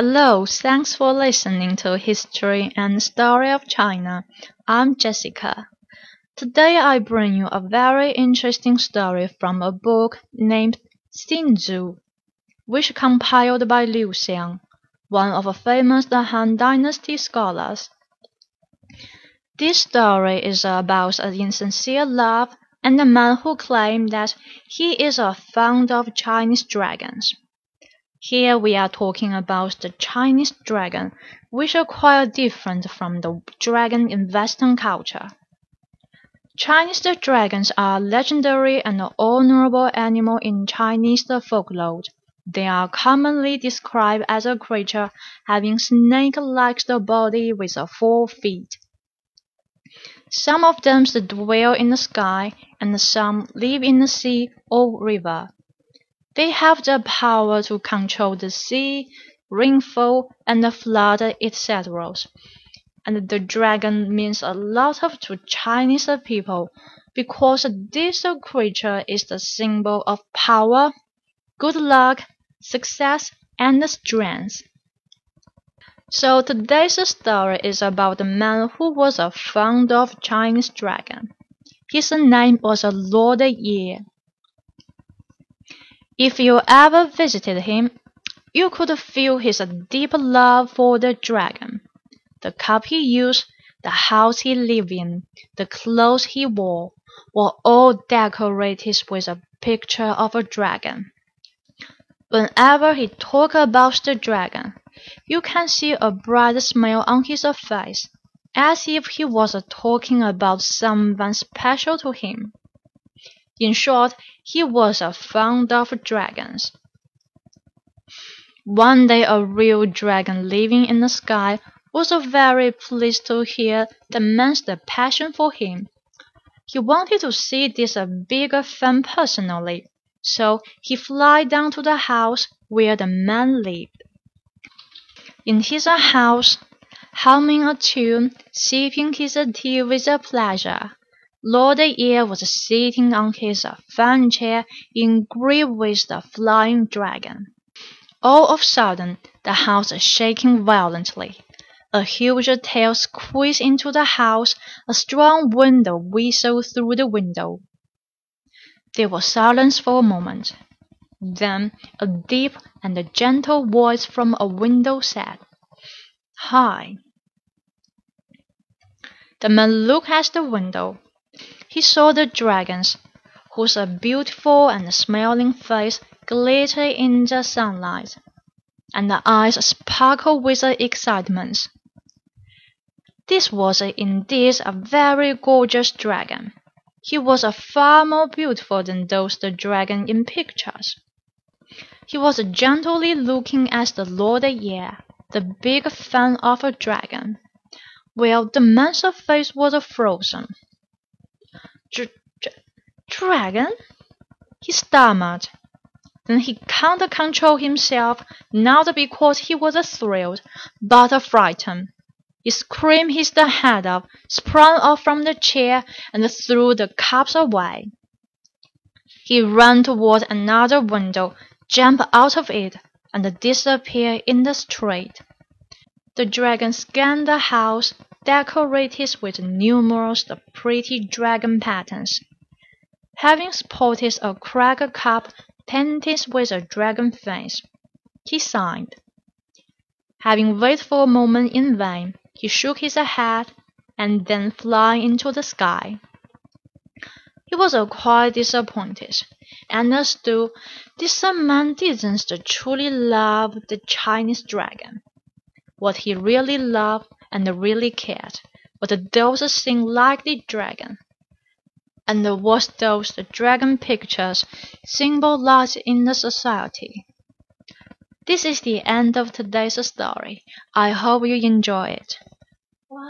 Hello, thanks for listening to History and Story of China. I'm Jessica. Today I bring you a very interesting story from a book named Xin Xu, which compiled by Liu Xiang, one of the famous Han Dynasty scholars. This story is about an insincere love and a man who claimed that he is a fond of Chinese dragons. Here we are talking about the Chinese dragon, which are quite different from the dragon in Western culture. Chinese dragons are legendary and honorable animal in Chinese folklore. They are commonly described as a creature having snake-like body with four feet. Some of them dwell in the sky, and some live in the sea or river. They have the power to control the sea, rainfall, and the flood, etc. And the dragon means a lot to Chinese people because this creature is the symbol of power, good luck, success, and strength. So today's story is about a man who was a fond of Chinese dragon. His name was Lord Ye. If you ever visited him, you could feel his deep love for the dragon. The cup he used, the house he lived in, the clothes he wore, were all decorated with a picture of a dragon. Whenever he talked about the dragon, you can see a bright smile on his face, as if he was talking about someone special to him. In short, he was a fond of dragons. One day a real dragon living in the sky was very pleased to hear the man's passion for him. He wanted to see this big fan personally, so he flew down to the house where the man lived. In his house, humming a tune, sipping his tea with a pleasure. Lord Ye was sitting on his fan chair engraved with the flying dragon. All of a sudden the house is shaking violently. A huge tail squeezed into the house, a strong wind whistled through the window. There was silence for a moment. Then a deep and gentle voice from a window said, Hi. The man looked at the window. He saw the dragons, whose beautiful and smiling face glittered in the sunlight, and the eyes sparkled with excitement. This was indeed a very gorgeous dragon. He was far more beautiful than those the dragon in pictures. He was gently looking at the Lord Ye, the big fan of a dragon, while the man's face was frozen. Dragon? he stammered. Then he can't control himself, not because he was thrilled, but frightened. He screamed his head off, sprang off from the chair, and threw the cups away. He ran toward another window, jumped out of it, and disappeared in the street. The dragon scanned the house, decorated with numerous pretty dragon patterns. Having spotted a cracked cup painted with a dragon face, he sighed. Having waited for a moment in vain, he shook his head and then flew into the sky. He was quite disappointed, and understood this man didn't truly love the Chinese dragon. What he really loved and the really cared was those things like the dragon, and what those the dragon pictures symbolized in the society. This is the end of today's story. I hope you enjoy it.